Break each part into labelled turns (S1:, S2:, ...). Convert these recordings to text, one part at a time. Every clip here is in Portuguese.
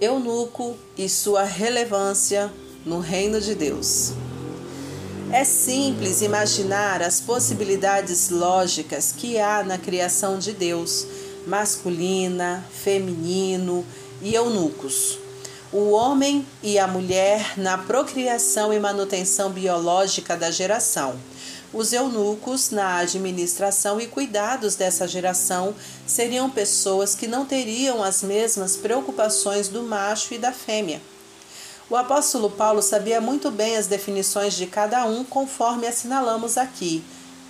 S1: Eunuco e sua relevância no reino de Deus. É simples imaginar as possibilidades lógicas que há na criação de Deus, masculina, feminino e eunucos. O homem e a mulher na procriação e manutenção biológica da geração. Os eunucos na administração e cuidados dessa geração seriam pessoas que não teriam as mesmas preocupações do macho e da fêmea. O apóstolo Paulo sabia muito bem as definições de cada um, conforme assinalamos aqui: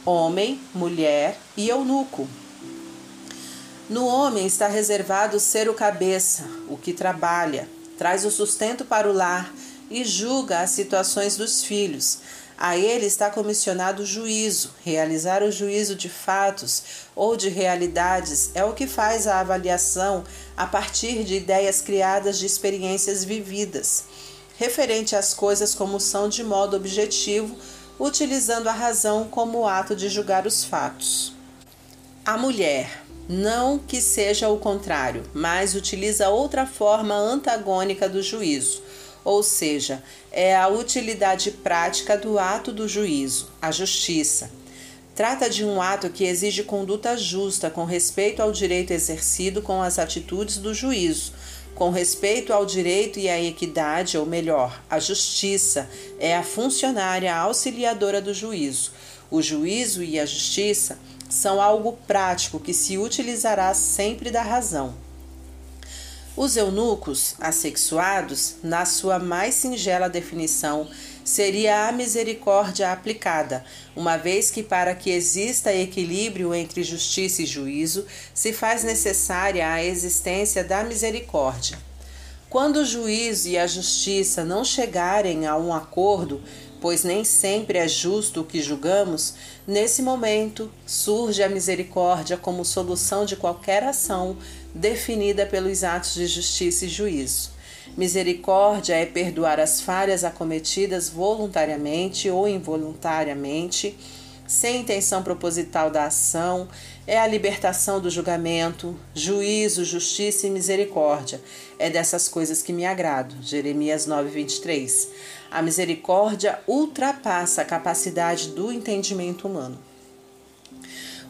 S1: homem, mulher e eunuco. No homem está reservado ser o cabeça, o que trabalha, traz o sustento para o lar e julga as situações dos filhos. A ele está comissionado o juízo. Realizar o juízo de fatos ou de realidades é o que faz a avaliação a partir de ideias criadas de experiências vividas referente às coisas como são de modo objetivo, utilizando a razão como ato de julgar os fatos. A mulher, não que seja o contrário, mas utiliza outra forma antagônica do juízo, ou seja, é a utilidade prática do ato do juízo, a justiça. Trata de um ato que exige conduta justa com respeito ao direito exercido com as atitudes do juízo, com respeito ao direito e à equidade, ou melhor, a justiça, é a funcionária auxiliadora do juízo. O juízo e a justiça são algo prático que se utilizará sempre da razão. Os eunucos assexuados, na sua mais singela definição, seria a misericórdia aplicada, uma vez que, para que exista equilíbrio entre justiça e juízo, se faz necessária a existência da misericórdia. Quando o juízo e a justiça não chegarem a um acordo, pois nem sempre é justo o que julgamos, nesse momento surge a misericórdia como solução de qualquer ação definida pelos atos de justiça e juízo. Misericórdia é perdoar as falhas acometidas voluntariamente ou involuntariamente, sem intenção proposital da ação, é a libertação do julgamento, juízo, justiça e misericórdia. É dessas coisas que me agrado. Jeremias 9:23. A misericórdia ultrapassa a capacidade do entendimento humano.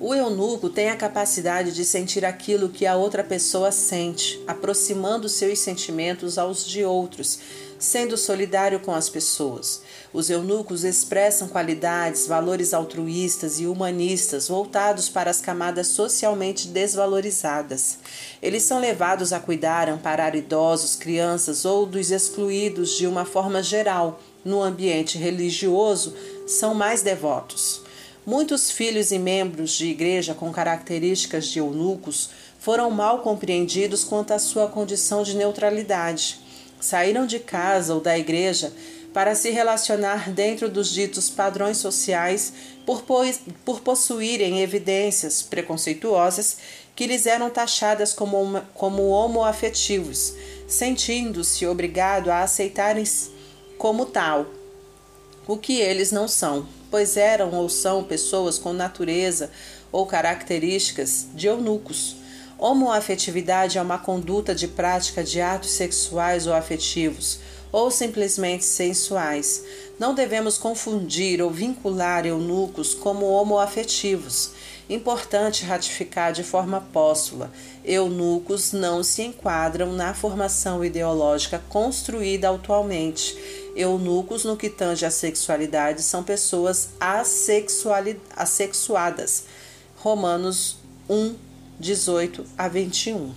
S1: O eunuco tem a capacidade de sentir aquilo que a outra pessoa sente, aproximando seus sentimentos aos de outros, sendo solidário com as pessoas. Os eunucos expressam qualidades, valores altruístas e humanistas voltados para as camadas socialmente desvalorizadas. Eles são levados a cuidar, amparar idosos, crianças ou dos excluídos de uma forma geral. No ambiente religioso, são mais devotos. Muitos filhos e membros de igreja com características de eunucos foram mal compreendidos quanto à sua condição de neutralidade. Saíram de casa ou da igreja para se relacionar dentro dos ditos padrões sociais por, por possuírem evidências preconceituosas que lhes eram taxadas como, como homoafetivos, sentindo-se obrigado a aceitarem como tal, o que eles não são pois eram ou são pessoas com natureza ou características de eunucos. Homoafetividade é uma conduta de prática de atos sexuais ou afetivos, ou simplesmente sensuais. Não devemos confundir ou vincular eunucos como homoafetivos. Importante ratificar de forma póstula: eunucos não se enquadram na formação ideológica construída atualmente Eunucos, no que tange à sexualidade, são pessoas assexuadas. Romanos 1, 18 a 21.